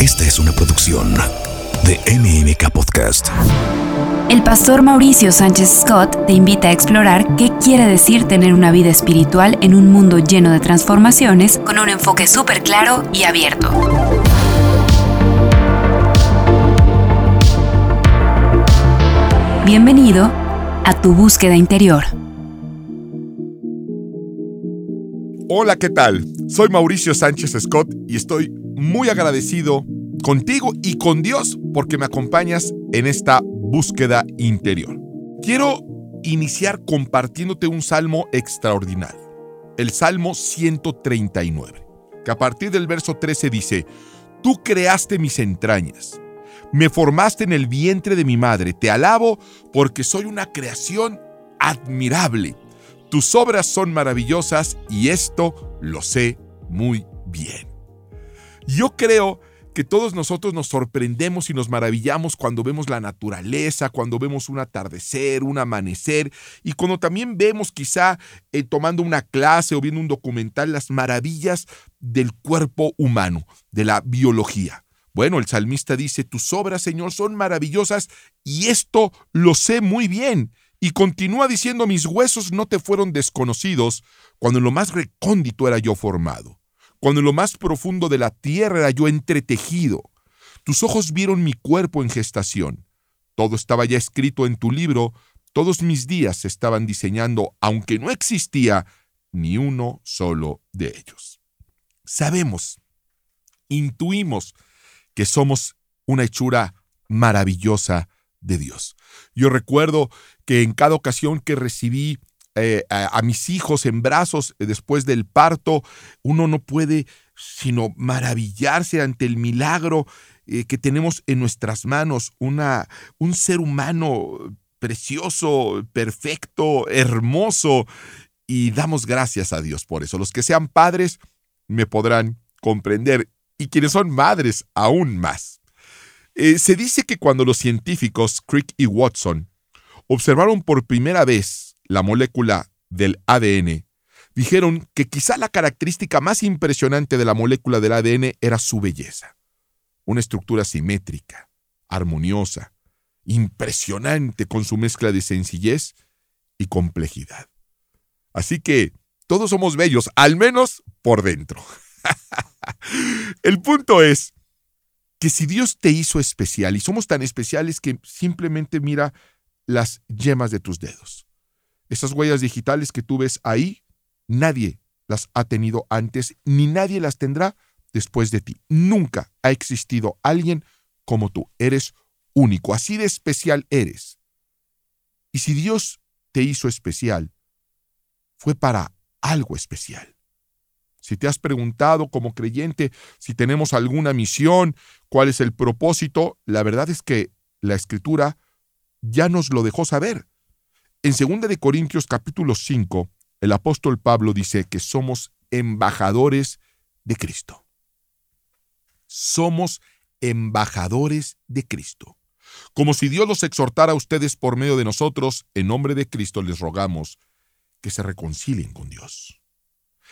Esta es una producción de MMK Podcast. El pastor Mauricio Sánchez Scott te invita a explorar qué quiere decir tener una vida espiritual en un mundo lleno de transformaciones con un enfoque súper claro y abierto. Bienvenido a tu búsqueda interior. Hola, ¿qué tal? Soy Mauricio Sánchez Scott y estoy muy agradecido contigo y con Dios porque me acompañas en esta búsqueda interior. Quiero iniciar compartiéndote un salmo extraordinario, el Salmo 139, que a partir del verso 13 dice, Tú creaste mis entrañas, me formaste en el vientre de mi madre, te alabo porque soy una creación admirable. Tus obras son maravillosas y esto lo sé muy bien. Yo creo que todos nosotros nos sorprendemos y nos maravillamos cuando vemos la naturaleza, cuando vemos un atardecer, un amanecer y cuando también vemos quizá eh, tomando una clase o viendo un documental las maravillas del cuerpo humano, de la biología. Bueno, el salmista dice, tus obras, Señor, son maravillosas y esto lo sé muy bien. Y continúa diciendo, mis huesos no te fueron desconocidos cuando en lo más recóndito era yo formado cuando en lo más profundo de la tierra era yo entretejido. Tus ojos vieron mi cuerpo en gestación. Todo estaba ya escrito en tu libro, todos mis días se estaban diseñando, aunque no existía ni uno solo de ellos. Sabemos, intuimos que somos una hechura maravillosa de Dios. Yo recuerdo que en cada ocasión que recibí eh, a, mis hijos en brazos eh, después del parto, uno no puede sino maravillarse ante el milagro eh, que tenemos en nuestras manos, una, un ser humano precioso, perfecto, hermoso, y damos gracias a Dios por eso. Los que sean padres me podrán comprender, y quienes son madres aún más. se dice que cuando los científicos Crick y Watson observaron por primera vez la molécula del ADN, dijeron que quizá la característica más impresionante de la molécula del ADN era su belleza. Una estructura simétrica, armoniosa, impresionante con su mezcla de sencillez y complejidad. Así que todos somos bellos, al menos por dentro. El punto es que si Dios te hizo especial, y somos tan especiales que simplemente mira las yemas de tus dedos. Esas huellas digitales que tú ves ahí, nadie las ha tenido antes ni nadie las tendrá después de ti. Nunca ha existido alguien como tú. Eres único, así de especial eres. Y si Dios te hizo especial, fue para algo especial. Si te has preguntado como creyente si tenemos alguna misión, cuál es el propósito, la verdad es que la escritura ya nos lo dejó saber. En 2 de Corintios capítulo 5, el apóstol Pablo dice que somos embajadores de Cristo. Somos embajadores de Cristo. Como si Dios los exhortara a ustedes por medio de nosotros, en nombre de Cristo les rogamos que se reconcilien con Dios.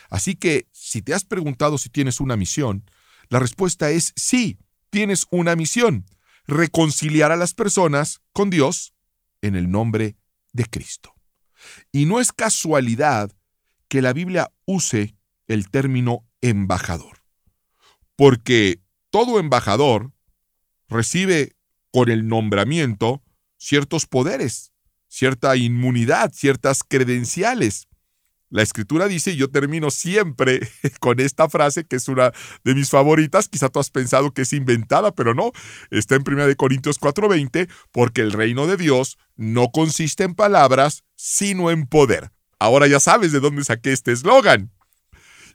Así que, si te has preguntado si tienes una misión, la respuesta es sí, tienes una misión, reconciliar a las personas con Dios en el nombre de Cristo. Y no es casualidad que la Biblia use el término embajador, porque todo embajador recibe con el nombramiento ciertos poderes, cierta inmunidad, ciertas credenciales. La escritura dice, y yo termino siempre con esta frase que es una de mis favoritas, quizá tú has pensado que es inventada, pero no, está en 1 Corintios 4:20, porque el reino de Dios no consiste en palabras, sino en poder. Ahora ya sabes de dónde saqué este eslogan.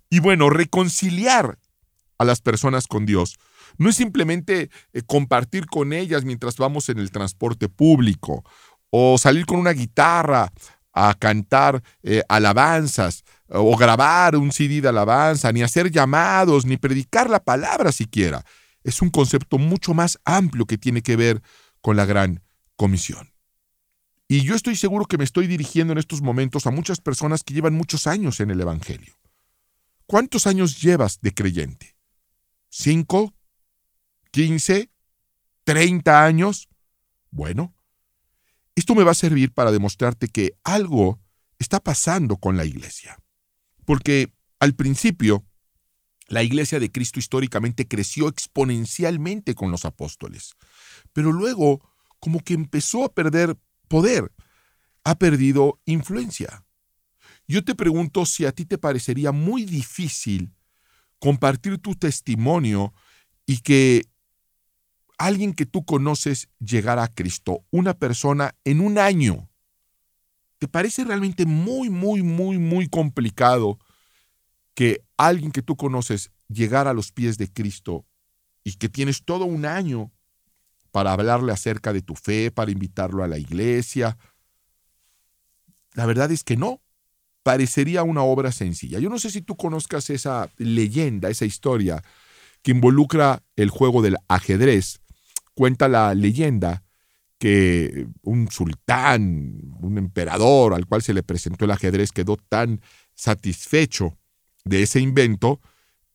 Y bueno, reconciliar a las personas con Dios no es simplemente eh, compartir con ellas mientras vamos en el transporte público o salir con una guitarra a cantar eh, alabanzas o grabar un CD de alabanza, ni hacer llamados, ni predicar la palabra siquiera. Es un concepto mucho más amplio que tiene que ver con la gran comisión. Y yo estoy seguro que me estoy dirigiendo en estos momentos a muchas personas que llevan muchos años en el Evangelio. ¿Cuántos años llevas de creyente? ¿Cinco? 15, 30 años. Bueno, esto me va a servir para demostrarte que algo está pasando con la iglesia. Porque al principio, la iglesia de Cristo históricamente creció exponencialmente con los apóstoles, pero luego como que empezó a perder poder, ha perdido influencia. Yo te pregunto si a ti te parecería muy difícil compartir tu testimonio y que alguien que tú conoces llegara a Cristo, una persona en un año. ¿Te parece realmente muy, muy, muy, muy complicado que alguien que tú conoces llegara a los pies de Cristo y que tienes todo un año para hablarle acerca de tu fe, para invitarlo a la iglesia? La verdad es que no. Parecería una obra sencilla. Yo no sé si tú conozcas esa leyenda, esa historia que involucra el juego del ajedrez. Cuenta la leyenda que un sultán, un emperador al cual se le presentó el ajedrez quedó tan satisfecho de ese invento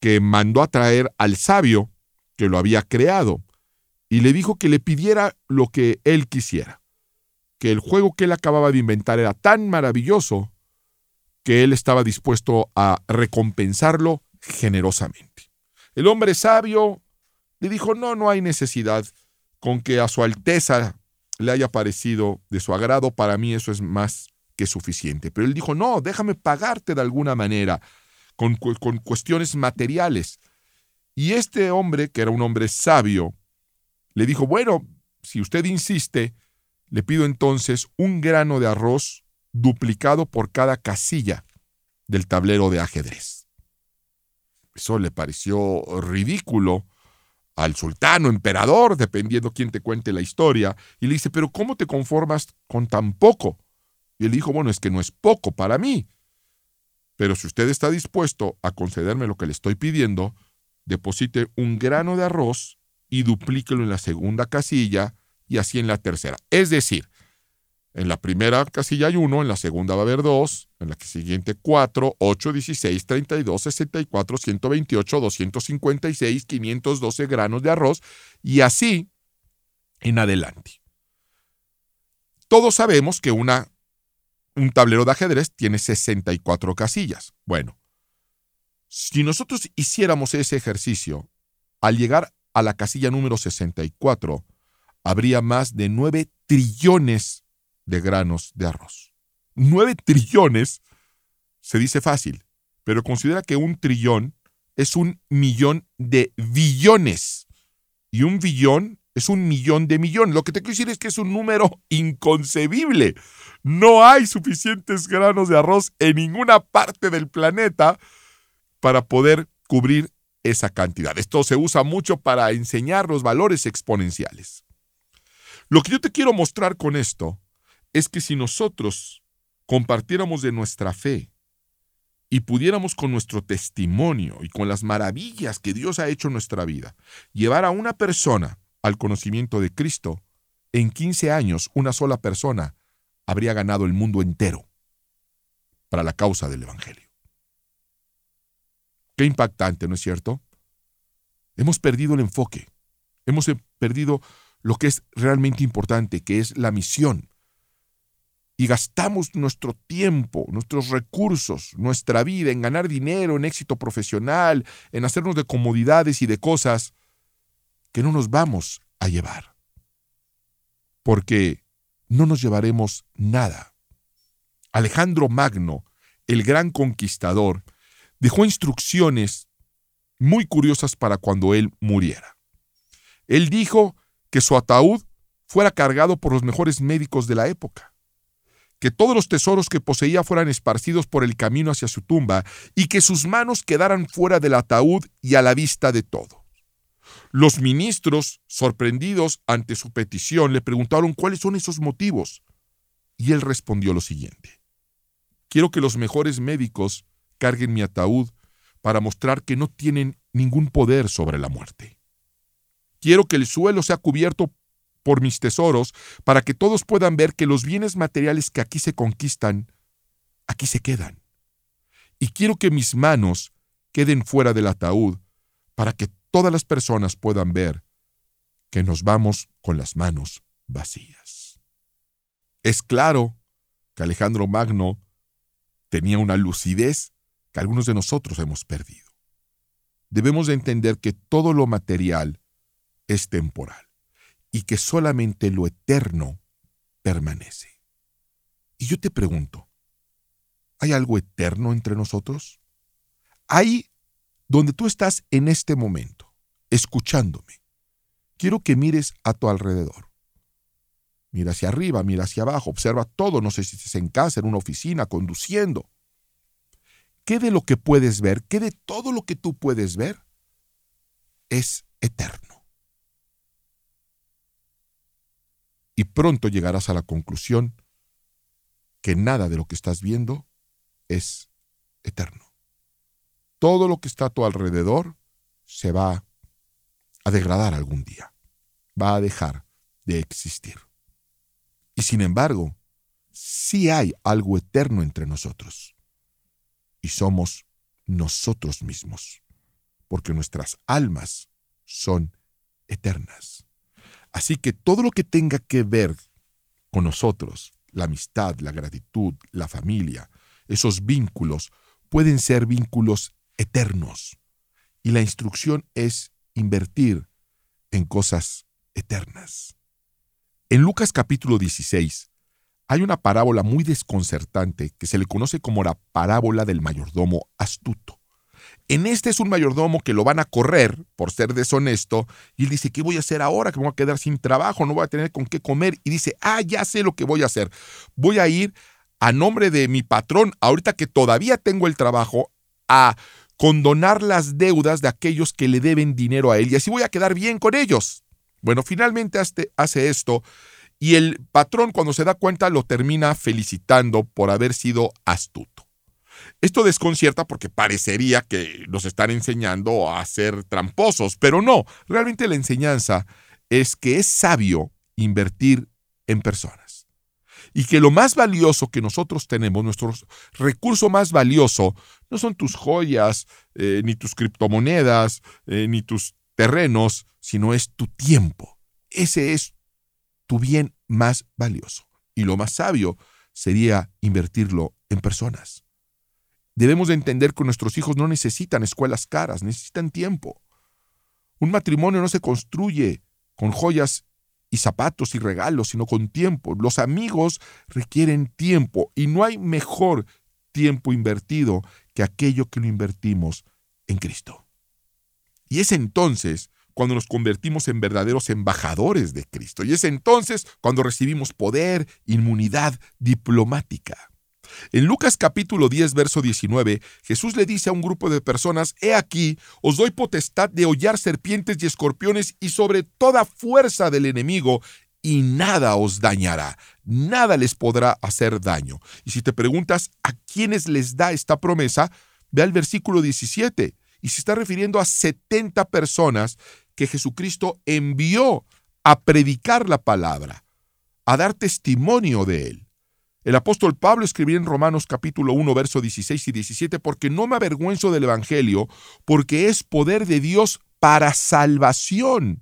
que mandó a traer al sabio que lo había creado y le dijo que le pidiera lo que él quisiera, que el juego que él acababa de inventar era tan maravilloso que él estaba dispuesto a recompensarlo generosamente. El hombre sabio le dijo, no, no hay necesidad con que a su Alteza le haya parecido de su agrado, para mí eso es más que suficiente. Pero él dijo, no, déjame pagarte de alguna manera, con, con cuestiones materiales. Y este hombre, que era un hombre sabio, le dijo, bueno, si usted insiste, le pido entonces un grano de arroz duplicado por cada casilla del tablero de ajedrez. Eso le pareció ridículo al sultano, emperador, dependiendo quién te cuente la historia, y le dice, pero ¿cómo te conformas con tan poco? Y él dijo, bueno, es que no es poco para mí, pero si usted está dispuesto a concederme lo que le estoy pidiendo, deposite un grano de arroz y duplíquelo en la segunda casilla y así en la tercera. Es decir, en la primera casilla hay uno, en la segunda va a haber dos, en la siguiente cuatro, ocho, dieciséis, treinta y dos, sesenta y cuatro, ciento veintiocho, doscientos cincuenta y seis, quinientos doce granos de arroz y así en adelante. Todos sabemos que una, un tablero de ajedrez tiene 64 casillas. Bueno, si nosotros hiciéramos ese ejercicio, al llegar a la casilla número 64, habría más de 9 trillones de granos de arroz. 9 trillones se dice fácil, pero considera que un trillón es un millón de billones. Y un billón es un millón de millón. Lo que te quiero decir es que es un número inconcebible. No hay suficientes granos de arroz en ninguna parte del planeta para poder cubrir esa cantidad. Esto se usa mucho para enseñar los valores exponenciales. Lo que yo te quiero mostrar con esto es que si nosotros compartiéramos de nuestra fe y pudiéramos con nuestro testimonio y con las maravillas que Dios ha hecho en nuestra vida llevar a una persona al conocimiento de Cristo, en 15 años una sola persona habría ganado el mundo entero para la causa del Evangelio. Qué impactante, ¿no es cierto? Hemos perdido el enfoque, hemos perdido lo que es realmente importante, que es la misión y gastamos nuestro tiempo, nuestros recursos, nuestra vida en ganar dinero, en éxito profesional, en hacernos de comodidades y de cosas que no nos vamos a llevar. Porque no nos llevaremos nada. Alejandro Magno, el gran conquistador, dejó instrucciones muy curiosas para cuando él muriera. Él dijo que su ataúd fuera cargado por los mejores médicos de la época que todos los tesoros que poseía fueran esparcidos por el camino hacia su tumba y que sus manos quedaran fuera del ataúd y a la vista de todo. Los ministros, sorprendidos ante su petición, le preguntaron cuáles son esos motivos. Y él respondió lo siguiente. Quiero que los mejores médicos carguen mi ataúd para mostrar que no tienen ningún poder sobre la muerte. Quiero que el suelo sea cubierto por mis tesoros, para que todos puedan ver que los bienes materiales que aquí se conquistan, aquí se quedan. Y quiero que mis manos queden fuera del ataúd, para que todas las personas puedan ver que nos vamos con las manos vacías. Es claro que Alejandro Magno tenía una lucidez que algunos de nosotros hemos perdido. Debemos de entender que todo lo material es temporal y que solamente lo eterno permanece. Y yo te pregunto, ¿hay algo eterno entre nosotros? Ahí donde tú estás en este momento, escuchándome, quiero que mires a tu alrededor. Mira hacia arriba, mira hacia abajo, observa todo, no sé si estés en casa, en una oficina, conduciendo. ¿Qué de lo que puedes ver, qué de todo lo que tú puedes ver es eterno? Y pronto llegarás a la conclusión que nada de lo que estás viendo es eterno. Todo lo que está a tu alrededor se va a degradar algún día, va a dejar de existir. Y sin embargo, sí hay algo eterno entre nosotros. Y somos nosotros mismos, porque nuestras almas son eternas. Así que todo lo que tenga que ver con nosotros, la amistad, la gratitud, la familia, esos vínculos pueden ser vínculos eternos. Y la instrucción es invertir en cosas eternas. En Lucas capítulo 16 hay una parábola muy desconcertante que se le conoce como la parábola del mayordomo astuto. En este es un mayordomo que lo van a correr por ser deshonesto y él dice, ¿qué voy a hacer ahora? Que me voy a quedar sin trabajo, no voy a tener con qué comer. Y dice, ah, ya sé lo que voy a hacer. Voy a ir a nombre de mi patrón, ahorita que todavía tengo el trabajo, a condonar las deudas de aquellos que le deben dinero a él y así voy a quedar bien con ellos. Bueno, finalmente hace esto y el patrón cuando se da cuenta lo termina felicitando por haber sido astuto. Esto desconcierta porque parecería que nos están enseñando a ser tramposos, pero no, realmente la enseñanza es que es sabio invertir en personas. Y que lo más valioso que nosotros tenemos, nuestro recurso más valioso, no son tus joyas, eh, ni tus criptomonedas, eh, ni tus terrenos, sino es tu tiempo. Ese es tu bien más valioso. Y lo más sabio sería invertirlo en personas. Debemos de entender que nuestros hijos no necesitan escuelas caras, necesitan tiempo. Un matrimonio no se construye con joyas y zapatos y regalos, sino con tiempo. Los amigos requieren tiempo y no hay mejor tiempo invertido que aquello que lo invertimos en Cristo. Y es entonces cuando nos convertimos en verdaderos embajadores de Cristo. Y es entonces cuando recibimos poder, inmunidad diplomática. En Lucas capítulo 10, verso 19, Jesús le dice a un grupo de personas, He aquí, os doy potestad de hollar serpientes y escorpiones y sobre toda fuerza del enemigo, y nada os dañará, nada les podrá hacer daño. Y si te preguntas a quiénes les da esta promesa, ve al versículo 17, y se está refiriendo a 70 personas que Jesucristo envió a predicar la palabra, a dar testimonio de él. El apóstol Pablo escribió en Romanos capítulo 1, verso 16 y 17, porque no me avergüenzo del Evangelio, porque es poder de Dios para salvación.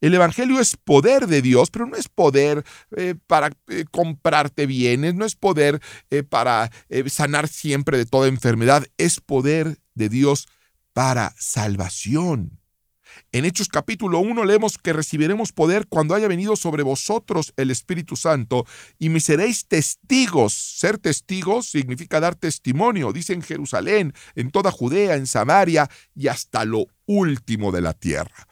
El Evangelio es poder de Dios, pero no es poder eh, para eh, comprarte bienes, no es poder eh, para sanar siempre de toda enfermedad, es poder de Dios para salvación. En Hechos capítulo 1 leemos que recibiremos poder cuando haya venido sobre vosotros el Espíritu Santo y me seréis testigos. Ser testigos significa dar testimonio, dice en Jerusalén, en toda Judea, en Samaria y hasta lo último de la tierra.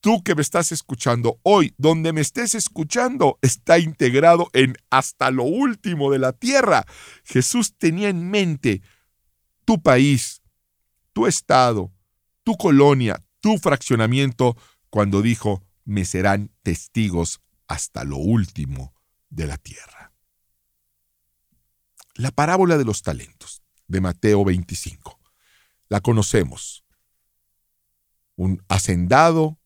Tú que me estás escuchando hoy, donde me estés escuchando, está integrado en hasta lo último de la tierra. Jesús tenía en mente tu país, tu estado, tu colonia, tu fraccionamiento cuando dijo, me serán testigos hasta lo último de la tierra. La parábola de los talentos de Mateo 25. La conocemos. Un hacendado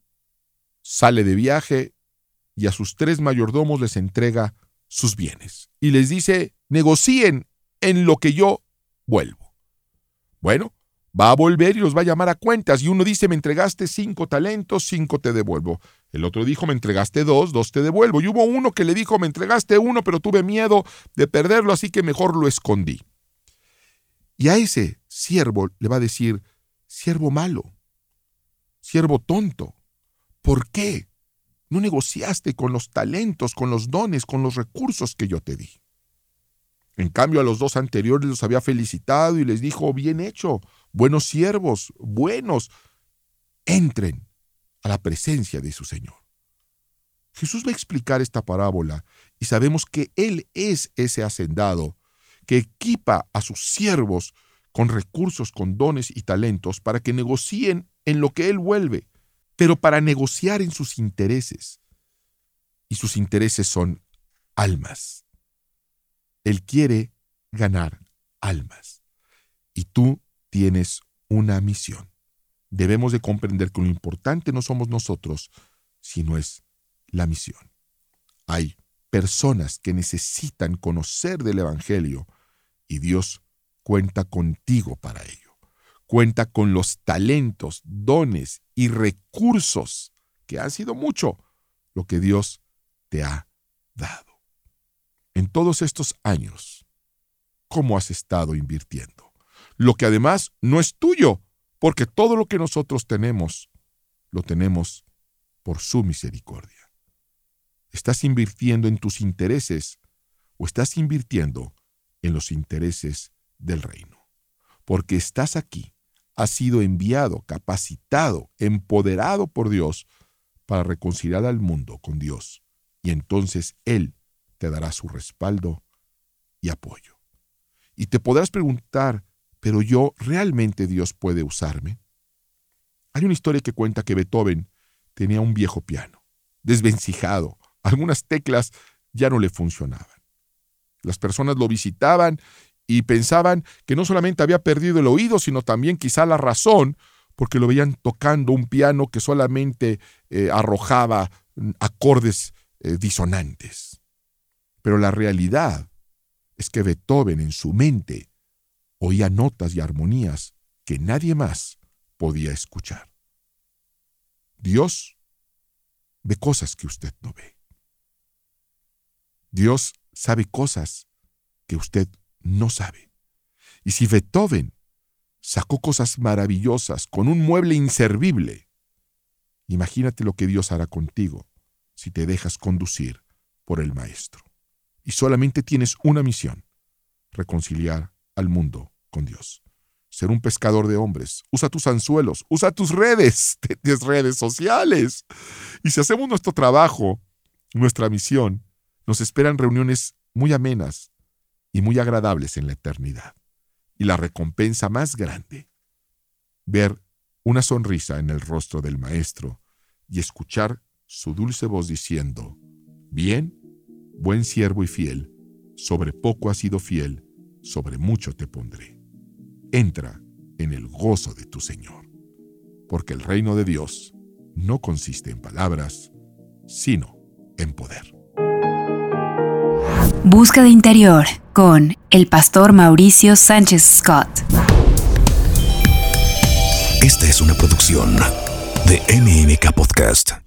sale de viaje y a sus tres mayordomos les entrega sus bienes y les dice, negocien en lo que yo vuelvo. Bueno, va a volver y los va a llamar a cuentas. Y uno dice, me entregaste cinco talentos, cinco te devuelvo. El otro dijo, me entregaste dos, dos te devuelvo. Y hubo uno que le dijo, me entregaste uno, pero tuve miedo de perderlo, así que mejor lo escondí. Y a ese siervo le va a decir, siervo malo, siervo tonto, ¿por qué no negociaste con los talentos, con los dones, con los recursos que yo te di? En cambio, a los dos anteriores los había felicitado y les dijo, bien hecho, buenos siervos, buenos, entren a la presencia de su Señor. Jesús va a explicar esta parábola y sabemos que Él es ese hacendado que equipa a sus siervos con recursos, con dones y talentos para que negocien en lo que Él vuelve, pero para negociar en sus intereses. Y sus intereses son almas. Él quiere ganar almas. Y tú tienes una misión. Debemos de comprender que lo importante no somos nosotros, sino es la misión. Hay personas que necesitan conocer del Evangelio y Dios cuenta contigo para ello. Cuenta con los talentos, dones y recursos, que han sido mucho, lo que Dios te ha dado. En todos estos años, ¿cómo has estado invirtiendo? Lo que además no es tuyo, porque todo lo que nosotros tenemos, lo tenemos por su misericordia. ¿Estás invirtiendo en tus intereses o estás invirtiendo en los intereses del reino. Porque estás aquí, has sido enviado, capacitado, empoderado por Dios para reconciliar al mundo con Dios. Y entonces Él te dará su respaldo y apoyo. Y te podrás preguntar, ¿pero yo realmente Dios puede usarme? Hay una historia que cuenta que Beethoven tenía un viejo piano, desvencijado, algunas teclas ya no le funcionaban. Las personas lo visitaban y pensaban que no solamente había perdido el oído, sino también quizá la razón, porque lo veían tocando un piano que solamente eh, arrojaba mm, acordes eh, disonantes. Pero la realidad es que Beethoven en su mente oía notas y armonías que nadie más podía escuchar. Dios ve cosas que usted no ve. Dios sabe cosas que usted no sabe. Y si Beethoven sacó cosas maravillosas con un mueble inservible, imagínate lo que Dios hará contigo si te dejas conducir por el Maestro. Y solamente tienes una misión, reconciliar al mundo con Dios. Ser un pescador de hombres. Usa tus anzuelos, usa tus redes, tus redes sociales. Y si hacemos nuestro trabajo, nuestra misión, nos esperan reuniones muy amenas, y muy agradables en la eternidad. Y la recompensa más grande, ver una sonrisa en el rostro del Maestro y escuchar su dulce voz diciendo, Bien, buen siervo y fiel, sobre poco has sido fiel, sobre mucho te pondré. Entra en el gozo de tu Señor, porque el reino de Dios no consiste en palabras, sino en poder. Busca de Interior con el pastor Mauricio Sánchez Scott. Esta es una producción de MMK Podcast.